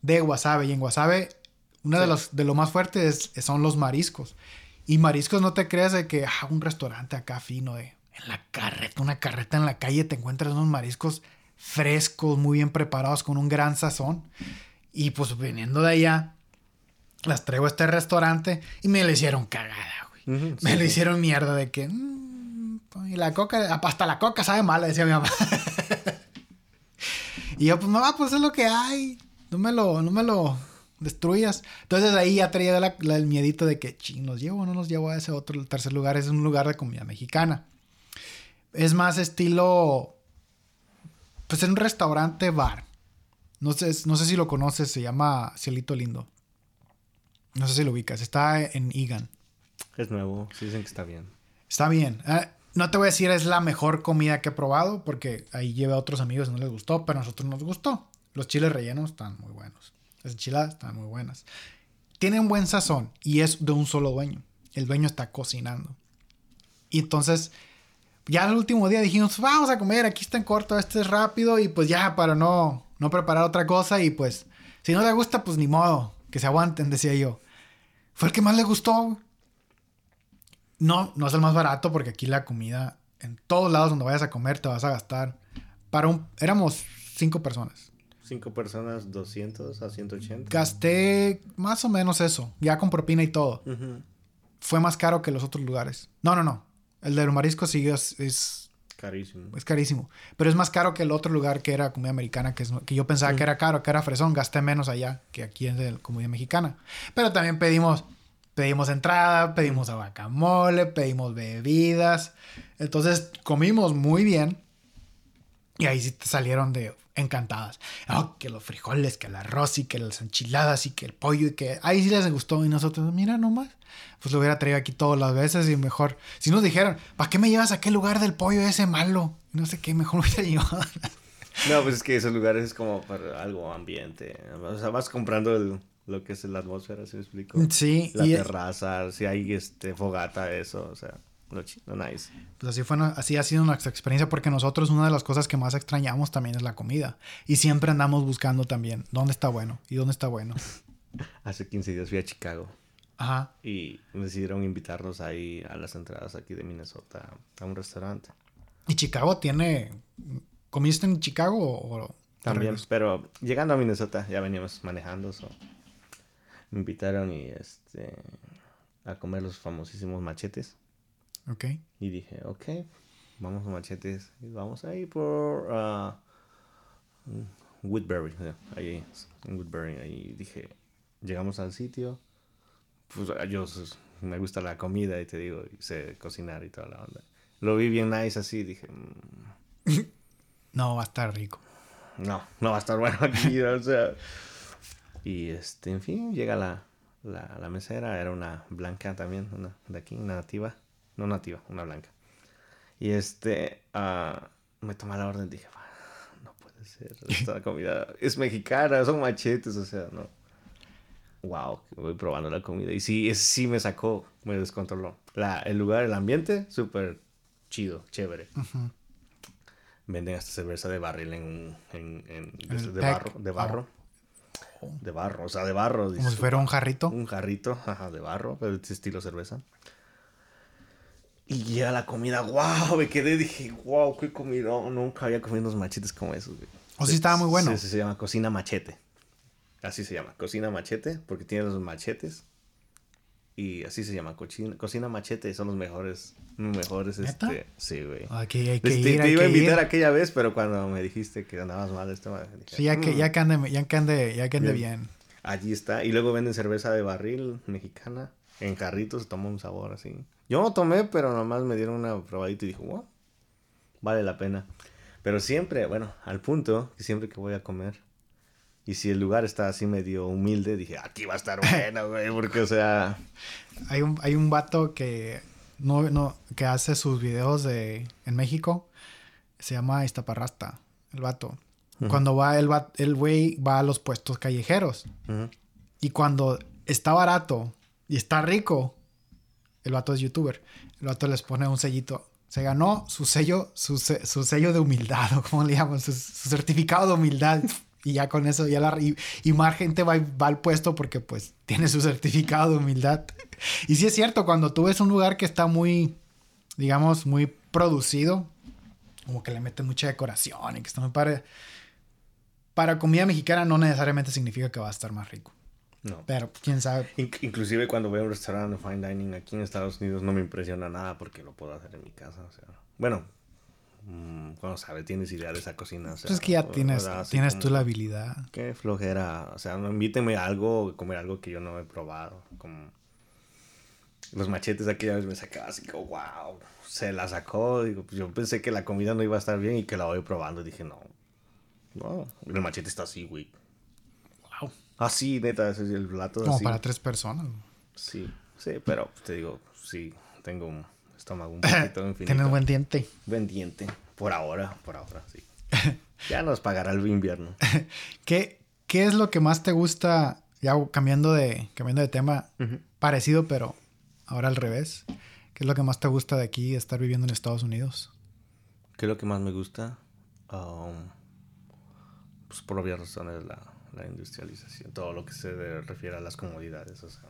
De Guasave. Y en Guasave, uno de los de lo más fuertes es- son los mariscos. Y mariscos no te creas de que ah, un restaurante acá fino de en la carreta, una carreta en la calle te encuentras unos mariscos frescos, muy bien preparados con un gran sazón. Y pues viniendo de allá, las traigo a este restaurante y me le hicieron cagada, güey. Me sí, lo sí. hicieron mierda de que. mm, y la coca, hasta la coca sabe mala, decía mi mamá. y yo, pues mamá, pues es lo que hay. No me lo, no me lo destruyas. Entonces ahí ya traía la- la- el miedito de que, ching, ¿los llevo o no los llevo a ese otro el tercer lugar? Es un lugar de comida mexicana. Es más estilo. Pues es un restaurante bar. No sé, no sé si lo conoces, se llama Cielito Lindo. No sé si lo ubicas. Está en Egan. Es nuevo. Sí dicen que está bien. Está bien. Ah, no te voy a decir es la mejor comida que he probado porque ahí llevé a otros amigos y no les gustó, pero a nosotros nos gustó. Los chiles rellenos están muy buenos. Las enchiladas están muy buenas. Tiene un buen sazón y es de un solo dueño. El dueño está cocinando. Y entonces, ya el último día dijimos, vamos a comer, aquí está en corto, este es rápido y pues ya para no, no preparar otra cosa y pues, si no le gusta, pues ni modo, que se aguanten, decía yo. Fue el que más le gustó. No, no es el más barato porque aquí la comida, en todos lados donde vayas a comer, te vas a gastar. Para un. Éramos cinco personas. Cinco personas, 200 a 180. Gasté más o menos eso, ya con propina y todo. Fue más caro que los otros lugares. No, no, no. El de los mariscos sí es, es, Carísimo. es carísimo. Pero es más caro que el otro lugar que era comida americana, que, es, que yo pensaba que era caro, que era fresón. Gasté menos allá que aquí en la comida mexicana. Pero también pedimos, pedimos entrada, pedimos guacamole, pedimos bebidas. Entonces comimos muy bien. Y ahí sí te salieron de encantadas. Oh, que los frijoles, que el arroz y que las enchiladas y que el pollo y que ahí sí les gustó y nosotros, mira nomás, pues lo hubiera traído aquí todas las veces y mejor, si nos dijeron, ¿para qué me llevas a aquel lugar del pollo ese malo? No sé qué, mejor hubiera llevado. No, pues es que esos lugares es como para algo ambiente. O sea, vas comprando el, lo que es la atmósfera, ¿sí me explico? Sí. La y- terraza, si hay este fogata, eso, o sea, lo, lo nice. Pues así fue, así ha sido nuestra experiencia porque nosotros una de las cosas que más extrañamos también es la comida. Y siempre andamos buscando también dónde está bueno y dónde está bueno. Hace 15 días fui a Chicago Ajá. y decidieron invitarnos ahí a las entradas aquí de Minnesota a un restaurante. ¿Y Chicago tiene... ¿Comiste en Chicago o...? o- También, pero llegando a Minnesota ya veníamos manejando, so, me invitaron y este a comer los famosísimos machetes Ok. y dije, ok, vamos a machetes y vamos ahí por ah, Woodbury, ahí en Woodbury, ahí dije, llegamos al sitio, pues ah, yo s- me gusta la comida y te digo, y sé cocinar y toda la onda. Lo vi bien nice así, dije, "Mm, No, va a estar rico. no, no va a estar bueno aquí, o sea. Y este, en fin, llega la, la, la mesera, era una blanca también, una de aquí, una nativa, no nativa, una blanca. Y este, ah, me toma la orden, dije, "Ah, no puede ser, esta comida es mexicana, son machetes, o sea, no. Wow, voy probando la comida. Y sí, sí me sacó, me descontroló. La, el lugar, el ambiente, súper chido, chévere. Venden hasta cerveza de barril en un. En, en- de, barro. De barro. De barro, o sea, de barro. Como si fuera un jarrito. Un jarrito, ajá, de barro, pero de estilo cerveza. Y llega la comida, wow, me quedé, dije, wow, qué comida. Nunca había comido unos machetes como esos, güey. O sí estaba muy bueno. Sí, se llama cocina machete. Así se llama, cocina machete, porque tiene los machetes. Y así se llama, cocina, cocina machete, son los mejores, mejores, ¿Neta? este, sí, güey. Aquí hay que Este, ir, te hay iba a invitar ir. aquella vez, pero cuando me dijiste que andabas mal, dije, Sí, ya que, "Mm". ya que ande, ya que ande, ya que ande Bien. bien. Allí está. Y luego venden cerveza de barril mexicana. En jarritos toma un sabor así. Yo no tomé, pero nomás me dieron una probadita y dije, wow, vale la pena. Pero siempre, bueno, al punto que siempre que voy a comer. Y si el lugar está así medio humilde, dije, aquí va a estar bueno, güey. Porque, o sea, Hay un, hay un vato que no, no, que hace sus videos de en México. Se llama Iztaparrasta, el vato. Cuando va el va- el güey va a los puestos callejeros. Y cuando está barato y está rico, el vato es youtuber. El vato les pone un sellito. Se ganó su sello, su, su sello de humildad, o como le llaman, su, certificado de humildad. Y ya con eso, ya la, y, y más gente va, al puesto porque pues tiene su certificado de humildad. Y sí es cierto, cuando tú ves un lugar que está muy, digamos, muy producido, como que le meten mucha decoración y que está muy padre. Para comida mexicana no necesariamente significa que va a estar más rico. No. Pero quién sabe. In- inclusive cuando voy a un restaurante de fine dining aquí en Estados Unidos no me impresiona nada porque lo puedo hacer en mi casa. O sea, bueno, mm, cuando sabes, tienes idea de esa cocina. O sea, Pues es que ya tienes, tienes como- tú la habilidad. Qué flojera. O sea, no invítenme a algo, comer algo que yo no he probado. Como los machetes aquella vez me sacaba así como, wow. Se la sacó. Digo, pues yo pensé que la comida no iba a estar bien y que la voy probando. Dije, no. No, el machete está así, güey. Así, neta, ese es el plato. Como así. para tres personas. Sí, sí, pero te digo, sí, tengo un estómago un poquito infinito. Tienes buen diente. Buen diente. Por ahora, por ahora, sí. Ya nos pagará el invierno. ¿Qué, ¿Qué es lo que más te gusta? Ya cambiando de, cambiando de tema, parecido, pero ahora al revés. ¿Qué es lo que más te gusta de aquí, estar viviendo en Estados Unidos? ¿Qué es lo que más me gusta? Um, pues por obvias razones la, la industrialización, todo lo que se refiere a las comodidades, o sea,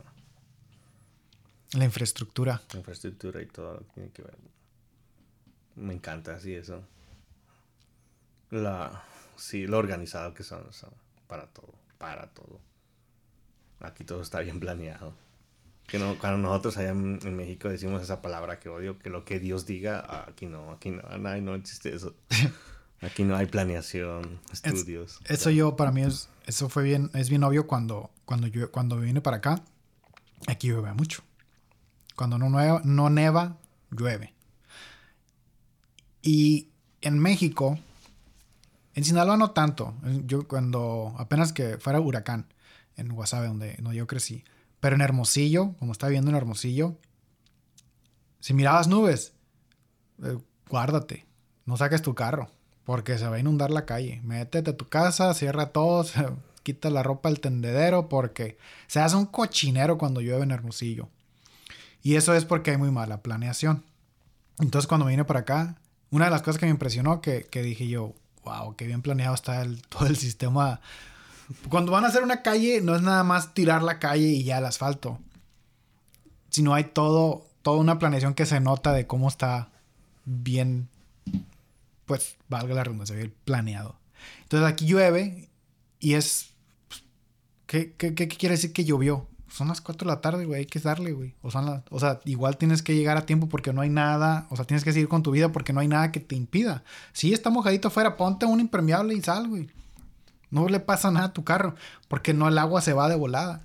La infraestructura. la infraestructura y todo lo que tiene que ver. Me encanta así eso. La, sí, lo organizado que son, o sea, para todo, para todo. Aquí todo está bien planeado. Que no, cuando nosotros allá en, en México decimos esa palabra que odio, que lo que Dios diga, aquí no, aquí no, no, no existe eso. Aquí no hay planeación, estudios. Eso yo, para mí, es, eso fue bien, es bien obvio cuando, cuando yo, cuando vine para acá. Aquí llueve mucho. Cuando no, nueva, no neva, llueve. Y en México, En Sinaloa no tanto. Yo cuando apenas que fuera huracán en Guasave, donde, no yo crecí. Pero en Hermosillo, como estaba viendo en Hermosillo, si mirabas nubes, eh, guárdate, no saques tu carro, porque se va a inundar la calle. Métete a tu casa, cierra todo, quita la ropa del tendedero, porque se hace un cochinero cuando llueve en Hermosillo. Y eso es porque hay muy mala planeación. Entonces cuando vine para acá, una de las cosas que me impresionó que, que dije yo, wow, qué bien planeado está todo el sistema. Cuando van a hacer una calle, no es nada más tirar la calle y ya el asfalto. Sino hay todo, toda una planeación que se nota de cómo está bien, pues, valga la redundancia, bien planeado. Entonces aquí llueve y es... Pues, ¿Qué, qué, qué quiere decir que llovió? son las 4 de la tarde, güey, hay que darle, güey. O, son o sea, igual tienes que llegar a tiempo porque no hay nada, o sea, tienes que seguir con tu vida porque no hay nada que te impida. Si está mojadito afuera, ponte un impermeable y sal, güey. No le pasa nada a tu carro porque no el agua se va de volada.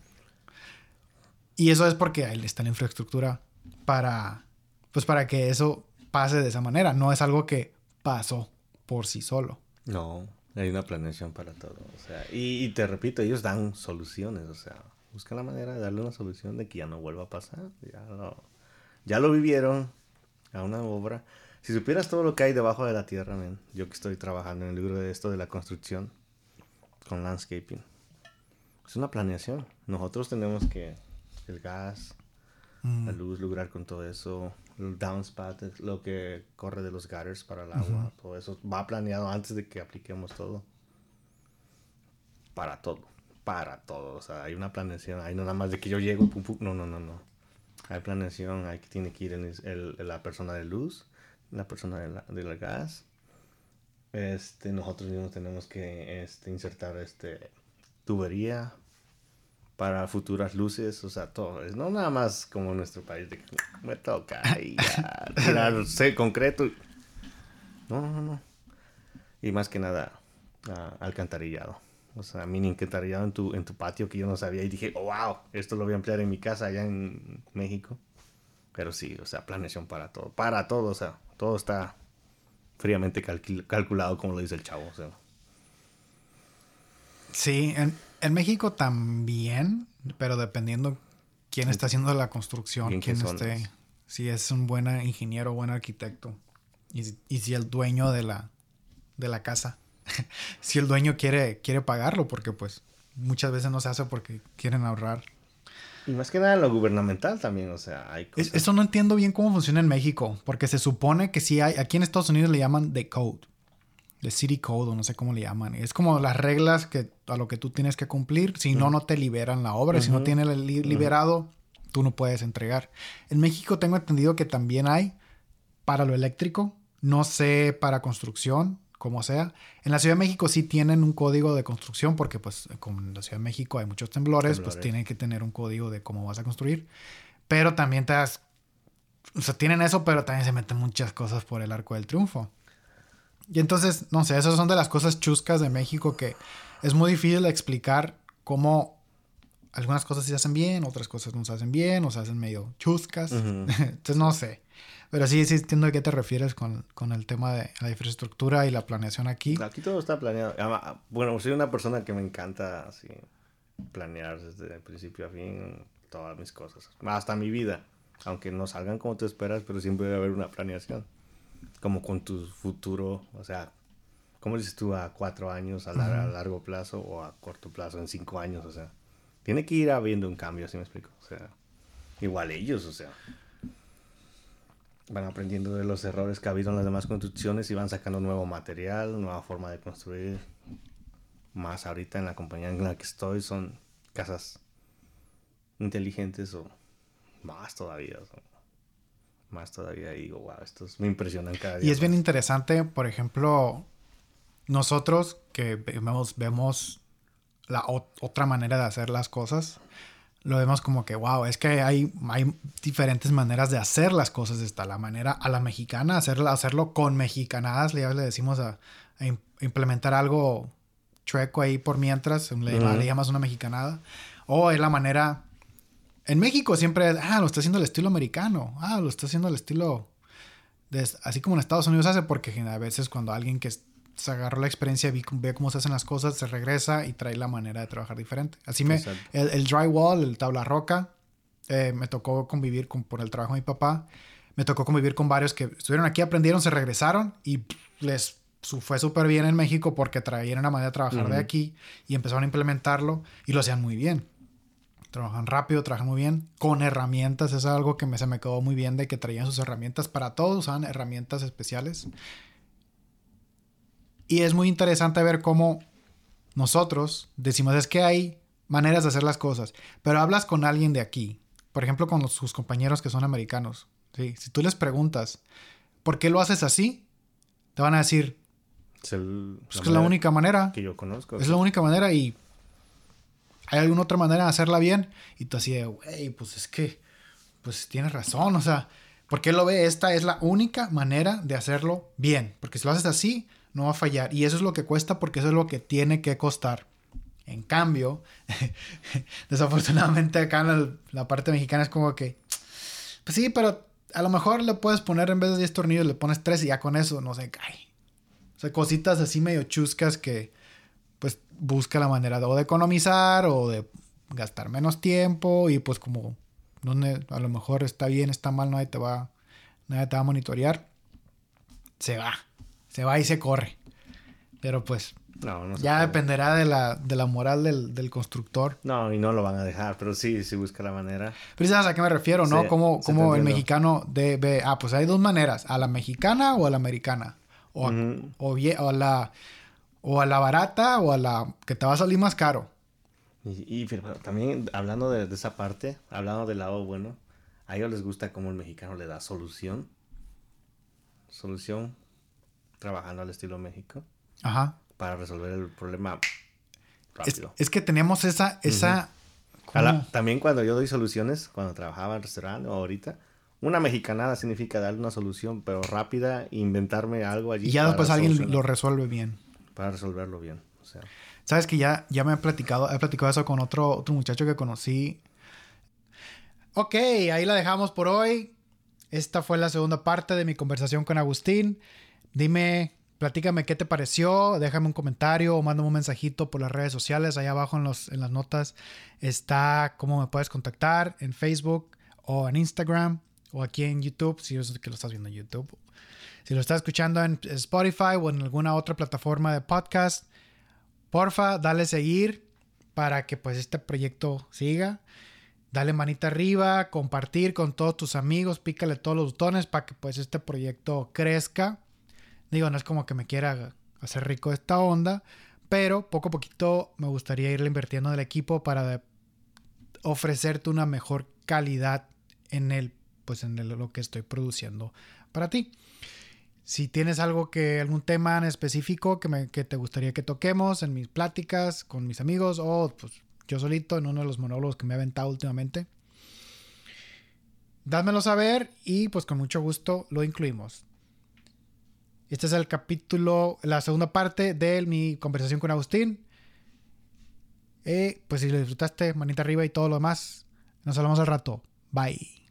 Y eso es porque ahí está la infraestructura para, pues para que eso pase de esa manera. No es algo que pasó por sí solo. No, hay una planeación para todo. O sea, y, y te repito, ellos dan soluciones, o sea busca la manera de darle una solución de que ya no vuelva a pasar. Ya lo, ya lo vivieron a una obra. Si supieras todo lo que hay debajo de la tierra, yo que estoy trabajando en el libro de esto de la construcción con landscaping, es una planeación. Nosotros tenemos que el gas, la mm. luz, lograr con todo eso, el downspout, lo que corre de los gutters para el agua, todo eso va planeado antes de que apliquemos todo. Para todo para todo. O sea, hay una planeación. Hay no nada más de que yo llego y pum, pum. No, no, no, no. Hay planeación. Hay que tiene que ir en el, la persona de luz, la persona de la, de gas. Este, nosotros mismos tenemos que este, insertar este, tubería para futuras luces, o sea, todo. Es no nada más como nuestro país de me toca y ya, tirar concreto. No, no, no. Y más que nada, uh, alcantarillado. O sea, mini encantarillado en tu, en tu patio que yo no sabía y dije, oh, wow, esto lo voy a emplear en mi casa allá en México. Pero sí, o sea, planeación para todo. Para todo, o sea, todo está fríamente calculado como lo dice el chavo. O sea. Sí, en, en, México también, pero dependiendo quién está haciendo la construcción, quién esté, si es un buen ingeniero o buen arquitecto y, y si el dueño de la, de la casa. si el dueño quiere, quiere pagarlo, porque pues muchas veces no se hace porque quieren ahorrar. Y más que nada en lo gubernamental también, o sea, hay cosas... Eso no entiendo bien cómo funciona en México, porque se supone que sí hay, aquí en Estados Unidos le llaman the code, the city code, o no sé cómo le llaman. Es como las reglas que a lo que tú tienes que cumplir, si no, no te liberan la obra, si no tienes liberado, tú no puedes entregar. En México tengo entendido que también hay para lo eléctrico, no sé para construcción, como sea. En la Ciudad de México sí tienen un código de construcción porque pues como en la Ciudad de México hay muchos temblores, pues tienen que tener un código de cómo vas a construir. Pero también te das... O sea, tienen eso, pero también se meten muchas cosas por el arco del triunfo. Y entonces, no sé, esas son de las cosas chuscas de México que es muy difícil explicar cómo algunas cosas se hacen bien, otras cosas no se hacen bien, o se hacen medio chuscas. entonces, no sé. Pero sí, sí entiendo a qué te refieres con, el tema de la infraestructura y la planeación aquí. Aquí todo está planeado. Bueno, soy una persona que me encanta así planear desde principio a fin todas mis cosas. Hasta mi vida. Aunque no salgan como tú esperas, pero siempre debe haber una planeación. Como con tu futuro, o sea, ¿cómo dices tú a cuatro años, a, a largo plazo o a corto plazo, en cinco años? O sea, tiene que ir habiendo un cambio, ¿sí me explico? O sea, igual ellos, o sea van aprendiendo de los errores que ha habido en las demás construcciones y van sacando nuevo material, nueva forma de construir. Más ahorita en la compañía en la que estoy son casas inteligentes o más todavía. Más todavía digo, wow, estos me impresionan cada día. Y es bien interesante, por ejemplo, nosotros que vemos, vemos la otra manera de hacer las cosas lo vemos como que, wow, es que hay, hay diferentes maneras de hacer las cosas. Está la manera a la mexicana, hacerlo, hacerlo con mexicanadas, le, le decimos a, implementar algo chueco ahí por mientras, le, llamas una mexicanada. O es la manera... En México siempre ah, lo está haciendo el estilo americano, ah, lo está haciendo el estilo... De, así como en Estados Unidos hace, porque a veces cuando alguien que se agarró la experiencia, ve cómo se hacen las cosas, se regresa y trae la manera de trabajar diferente. Así me, el, el, drywall, el tabla roca, eh, me tocó convivir con, por el trabajo de mi papá. Me tocó convivir con varios que estuvieron aquí, aprendieron, se regresaron y les fue súper bien en México porque traían una manera de trabajar de aquí y empezaron a implementarlo y lo hacían muy bien. Trabajan rápido, trabajan muy bien, con herramientas. es algo que me, se me quedó muy bien de que traían sus herramientas para todos, usaban herramientas especiales. Y es muy interesante ver cómo nosotros decimos, es que hay maneras de hacer las cosas, pero hablas con alguien de aquí, por ejemplo, con sus compañeros que son americanos. ¿sí? Si tú les preguntas, ¿por qué lo haces así? Te van a decir, es, la, la única manera. Que yo conozco. Es la única manera y hay alguna otra manera de hacerla bien. Y tú así de, güey, pues es que, pues tienes razón, o sea, ¿por qué lo ve? Esta es la única manera de hacerlo bien. Porque si lo haces así, no va a fallar. Y eso es lo que cuesta porque eso es lo que tiene que costar. En cambio, desafortunadamente acá en la parte mexicana es como que, pues sí, pero a lo mejor le puedes poner en vez de 10 tornillos, le pones 3 y ya con eso no se cae. O sea, cositas así medio chuscas que busca la manera de, o de economizar o de gastar menos tiempo y pues como donde a lo mejor está bien, está mal, nadie te va, nadie te va a monitorear, se va se va y se corre. Pero pues ya dependerá de la, de la moral del, constructor. No, y no lo van a dejar, pero sí, sí busca la manera. Pero sabes a qué me refiero, ¿no? como, como el mexicano debe... Ah, pues hay dos maneras, a la mexicana o a la americana. O, o, a la, o a la barata o a la que te va a salir más caro. Y, también hablando de, de, esa parte, hablando del lado bueno, a ellos les gusta cómo el mexicano le da solución. Solución trabajando al estilo México. Ajá. Para resolver el problema rápido. Es, que tenemos esa... esa también cuando yo doy soluciones, cuando trabajaba en restaurante o ahorita, una mexicanada significa darle una solución, pero rápida, inventarme algo allí. Y ya después alguien lo resuelve bien. Para resolverlo bien. O sea. Sabes que ya, ya me he platicado, he platicado eso con otro, otro muchacho que conocí. Ok, ahí la dejamos por hoy. Esta fue la segunda parte de mi conversación con Agustín. Dime, platícame qué te pareció, déjame un comentario o mándame un mensajito por las redes sociales. Allá abajo en, los, en las notas está cómo me puedes contactar en Facebook o en Instagram o aquí en YouTube, si es que lo estás viendo en YouTube. Si lo estás escuchando en Spotify o en alguna otra plataforma de podcast, porfa, dale seguir para que pues este proyecto siga. Dale manita arriba, compartir con todos tus amigos, pícale todos los botones para que pues este proyecto crezca. Digo, no es como que me quiera hacer rico esta onda, pero poco a poquito me gustaría irle invirtiendo en el equipo para ofrecerte una mejor calidad en el pues en lo que estoy produciendo para ti. Si tienes algo que, algún tema en específico que, me, que te gustaría que toquemos en mis pláticas con mis amigos o pues yo solito en uno de los monólogos que me he aventado últimamente, dámelo saber y pues con mucho gusto lo incluimos. Este es el capítulo, la segunda parte de mi conversación con Agustín. Eh, pues si lo disfrutaste, manita arriba y todo lo demás. Nos hablamos al rato. Bye.